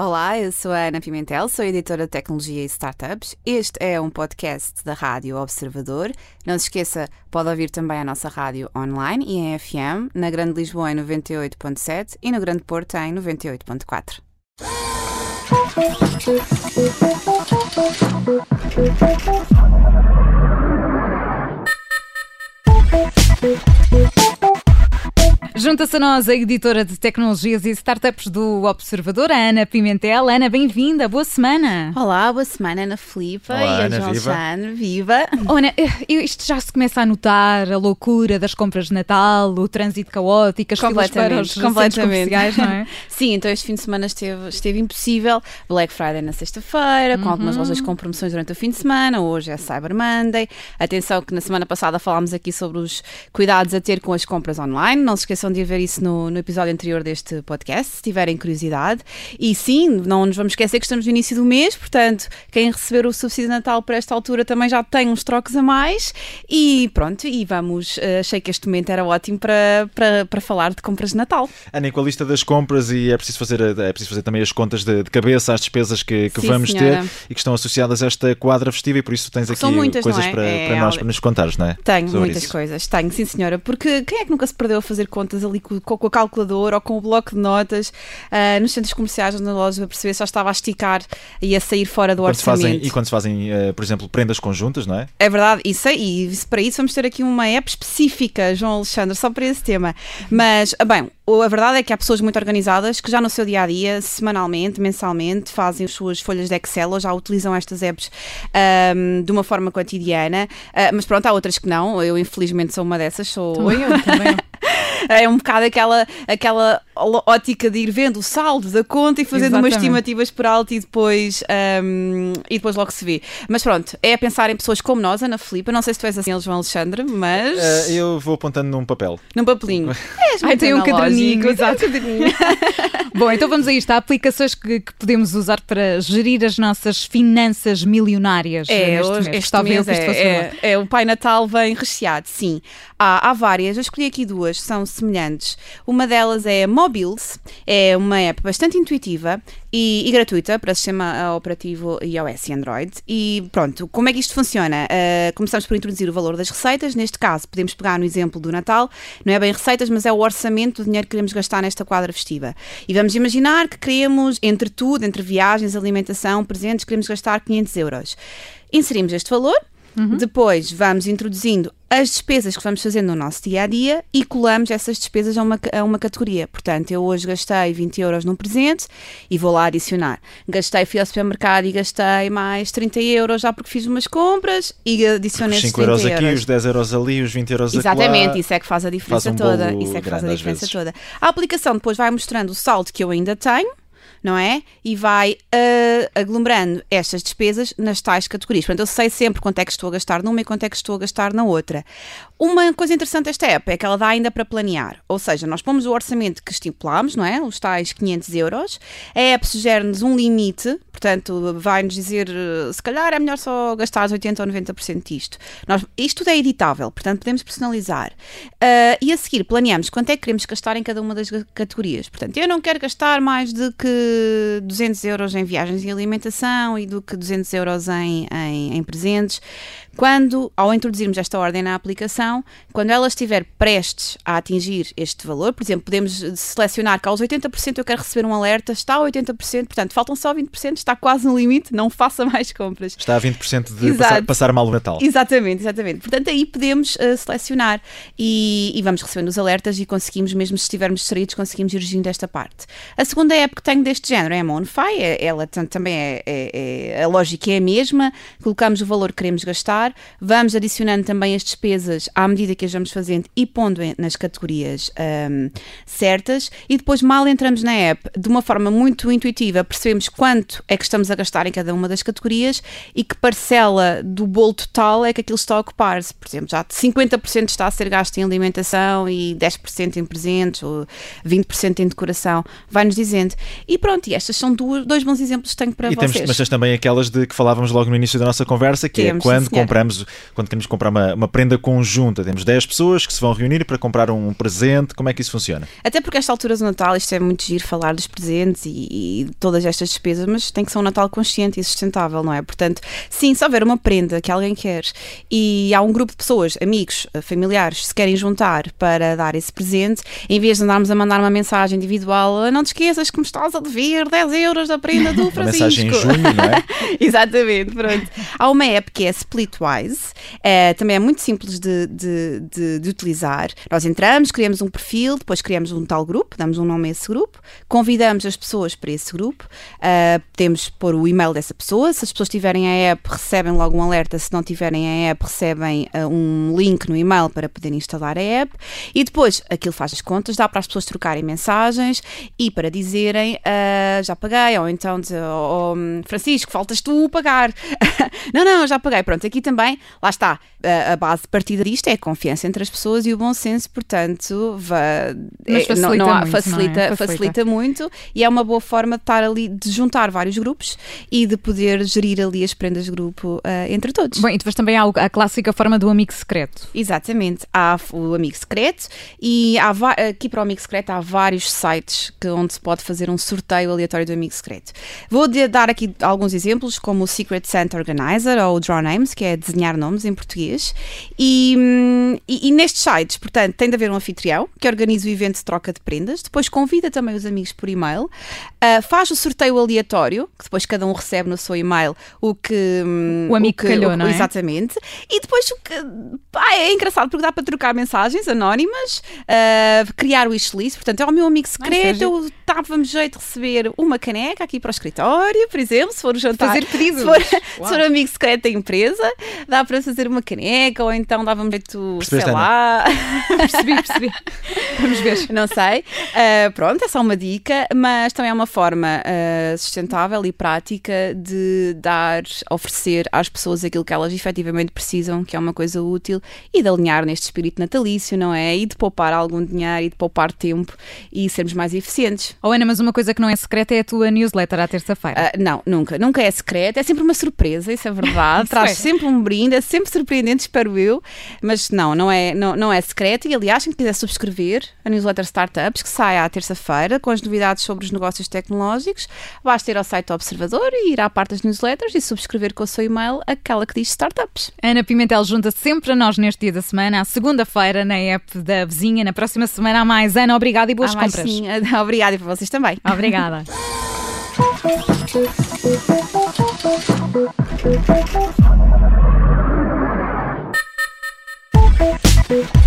Olá, eu sou a Ana Pimentel, sou editora de tecnologia e startups. Este é um podcast da Rádio Observador. Não se esqueça, pode ouvir também a nossa rádio online e em FM, na Grande Lisboa em 98.7 e no Grande Porto em 98.4. Junta-se a nós a editora de tecnologias e startups do Observador, a Ana Pimentel. Ana, bem-vinda, boa semana. Olá, boa semana, Ana Filipa Olá, e a Ana, João viva. Chano. Viva! Oh, Ana, isto já se começa a notar, a loucura das compras de Natal, o trânsito caótico, as filas para os Completamente, comerciais, não é? Sim, então este fim de semana esteve, esteve impossível. Black Friday na sexta-feira, com algumas lojas com promoções durante o fim de semana. Hoje é Cyber Monday. Atenção que na semana passada falámos aqui sobre os cuidados a ter com as compras online. Não se esqueçam de ver isso no, no episódio anterior deste podcast, se tiverem curiosidade. E sim, não nos vamos esquecer que estamos no início do mês, portanto, quem receber o subsídio de Natal por esta altura também já tem uns trocos a mais. E pronto, e vamos. eh, achei que este momento era ótimo para, para, para falar de compras de Natal. Ana, e com a lista das compras e é preciso fazer, é preciso fazer também as contas de, de cabeça às despesas que, que Sim, vamos senhora. ter e que estão associadas a esta quadra festiva e por isso tens aqui São muitas, coisas é? para, É para nós, algo- para nos contares, não é? Tenho Sobre muitas isso. coisas, tenho, sim senhora, porque quem é que nunca se perdeu a fazer contas ali com, com a calculadora ou com o bloco de notas ah, nos centros comerciais ou na loja para perceber se já estava a esticar e a sair fora do Quando orçamento? fazem, e quando se fazem, eh, por exemplo, prendas conjuntas, não é? É verdade, isso aí, e para isso vamos ter aqui uma app específica, João Alexandre, só para esse tema. Mas, ah, bem, a verdade é que há pessoas muito organizadas que já no seu dia a dia, semanalmente, mensalmente, fazem as suas folhas de Excel ou já utilizam estas apps ahm, de uma forma cotidiana. Ah, mas pronto, há outras que não. Eu, infelizmente, sou uma dessas. Sou, Também eu, também eu. é um bocado aquela, aquela ótica de ir vendo o saldo da conta e fazendo umas estimativas por alto e depois, ahm, e depois logo se vê. Mas pronto, é a pensar em pessoas como nós, Ana Filipa. Não sei se tu és assim, João Alexandre, mas Eh, eu vou apontando num papel. num papelinho. És Ai, tem um caderninho, um exato. Bom, então vamos a isto. Há aplicações que, que podemos usar para gerir as nossas finanças milionárias É, neste hoje, mês. este mês é, é, é, o Pai Natal vem recheado, sim. Há, há várias, eu escolhi aqui duas, são semelhantes. Uma delas é Mobiles, é uma app bastante intuitiva e, e gratuita para sistema operativo iOS e Android. E pronto, como é que isto funciona? Ah, começamos por introduzir o valor das receitas, neste caso podemos pegar no exemplo do Natal, não é bem receitas, mas é o orçamento do dinheiro que queremos gastar nesta quadra festiva. E vamos imaginar que queremos, entre tudo, entre viagens, alimentação, presentes, queremos gastar 500 euros. Inserimos este valor, depois vamos introduzindo as despesas que vamos fazendo no nosso dia a dia e colamos essas despesas a uma, a uma categoria. Portanto, eu hoje gastei 20 euros num presente e vou lá adicionar. Gastei, fui ao supermercado e gastei mais 30 euros já porque fiz umas compras e adicionei Os esses 5 30 euros aqui, euros. os 10 euros ali, os 20 euros Exatamente, acolá. isso é que faz a diferença Faz um toda. Isso é que faz a diferença toda. A aplicação depois vai mostrando o saldo que eu ainda tenho, não é? E vai ah, aglomerando estas despesas nas tais categorias. Portanto, eu sei sempre quanto é que estou a gastar numa e quanto é que estou a gastar na outra. Uma coisa interessante desta app é que ela dá ainda para planear. Ou seja, nós pomos o orçamento que estipulamos, não é? Os tais 500 euros. A app sugere-nos um limite, portanto, vai-nos dizer eh, se calhar é melhor só gastar 80% ou 90% disto. Nós, isto tudo é editável, portanto, podemos personalizar. Ah, e a seguir, planeamos quanto é que queremos gastar em cada uma das categorias. Portanto, eu não quero gastar mais de que 200 euros em viagens e alimentação e do que 200 euros em, em, em presentes. Quando, ao introduzirmos esta ordem na aplicação, quando ela estiver prestes a atingir este valor, por exemplo, podemos selecionar que aos 80% eu quero receber um alerta, está a 80%, portanto, faltam só 20%, está quase no limite, não faça mais compras. Está a 20% de passar, passar mal o Natal. Exatamente, exatamente. Portanto, aí podemos uh, selecionar e, e vamos recebendo os alertas e conseguimos, mesmo se estivermos distraídos, conseguimos ir gerindo esta parte. A segunda app que tenho deste género é a Monify, é- ela tam- também é, é- é- a lógica é a mesma, colocamos o valor que queremos gastar, vamos adicionando também as despesas à medida que as vamos fazendo e pondo nas categorias ahm, certas e depois mal entramos na app, de uma forma muito intuitiva, percebemos quanto é que estamos a gastar em cada uma das categorias e que parcela do bolo total é que aquilo está a ocupar-se. Por exemplo, já 50% está a ser gasto em alimentação e 10% em presentes ou 20% em decoração, vai-nos dizendo. E pronto, e estas são duas, dois bons exemplos que tenho para e vocês. Temos, mas tens também aquelas de que falávamos logo no início da nossa conversa, que Temos, é quando compramos, quando queremos comprar uma, uma prenda conjunta. Temos 10 pessoas que se vão reunir para comprar um presente. Como é que isso funciona? Até porque esta altura do Natal, isto é muito giro falar dos presentes e, e todas estas despesas, mas tem que ser um Natal consciente e sustentável, não é? Portanto, sim, se houver uma prenda que alguém quer e há um grupo de pessoas, amigos, eh, familiares, se querem juntar para dar esse presente, em vez de andarmos a mandar uma mensagem individual, "Ah, não te esqueças que me estás a dever 10 euros da prenda do Francisco. mensagem em junho, não é? Exatamente, pronto. Há uma app que é Splitwise, é, também é muito simples de, de, de, de utilizar. Nós entramos, criamos um perfil, depois criamos um tal grupo, damos um nome a esse grupo, convidamos as pessoas para esse grupo, ah, podemos pôr o e-mail dessa pessoa, se as pessoas tiverem a app recebem logo um alerta, se não tiverem a app recebem ah, um link no e-mail para poderem instalar a app e depois aquilo faz as contas, dá para as pessoas trocarem mensagens e para dizerem ah, já paguei, ou então dizer, "Oh, Francisco, faltas tu pagar. não, não, já paguei. Pronto, aqui também, lá está, a, a base de partida disto é a confiança entre as pessoas e o bom senso, portanto, va- Mas é, não- facilita não há- muito, não é? facilita, Facilita. facilita muito e é uma boa forma de estar ali, de juntar vários grupos e de poder gerir ali as prendas de grupo ah, entre todos. Bom, e depois também há a clássica forma do amigo secreto. Exatamente, há o Amigo Secreto e há, aqui para o Amigo Secreto há vários sites que, onde se pode fazer um sorteio aleatório do Amigo Secreto. Vou dar aqui alguns exemplos, como o Secret Santa Organizer ou o Draw Names, que é desenhar nomes em português. E, hum, e, e nestes sites, portanto, tem de haver um anfitrião que organiza o evento de troca de prendas, depois convida também os amigos por e-mail, ah, faz o sorteio aleatório, que depois cada um recebe no seu e-mail o que. hum, O amigo que, que calhou, o- não é? Exatamente. E depois o que. É engraçado porque dá para trocar mensagens anónimas, ah, criar o wishlist. Portanto, é o meu amigo secreto. seja- eu estava-me jeito de receber uma caneca aqui para o escritório, por exemplo, se for o jantar. Fazer pedidos. Se for, se for amigo secreto da empresa, dá para fazer uma caneca ou então dava-me jeito, sei Ana? lá. Percebi, percebi. Vamos ver. Não sei. Uh, pronto, é só uma dica, mas também é uma forma uh, sustentável e prática de dar, oferecer às pessoas aquilo que elas efetivamente precisam, que é uma coisa útil, e de alinhar neste espírito natalício, não é? E de poupar algum dinheiro e de poupar tempo e sermos mais eficientes. Oh, Ana, mas uma coisa que não é secreta é a tua newsletter à terça-feira. Ah, não, nunca. Nunca é secreto. É sempre uma surpresa, isso é verdade. Isso Traz é. sempre um brinde, é sempre surpreendente, espero eu. Mas não, não é, não, não é secreto. E aliás, quem quiser subscrever a newsletter Startups, que sai à terça-feira, com as novidades sobre os negócios tecnológicos, basta ir ao site do Observador e ir à parte das newsletters e subscrever com o seu e-mail aquela que diz Startups. Ana Pimentel junta sempre a nós neste dia da semana, à segunda-feira, na app da vizinha. Na próxima semana há mais. Ana, obrigada e boas compras. sim. Obrigada e para vocês também. Obrigada. Thank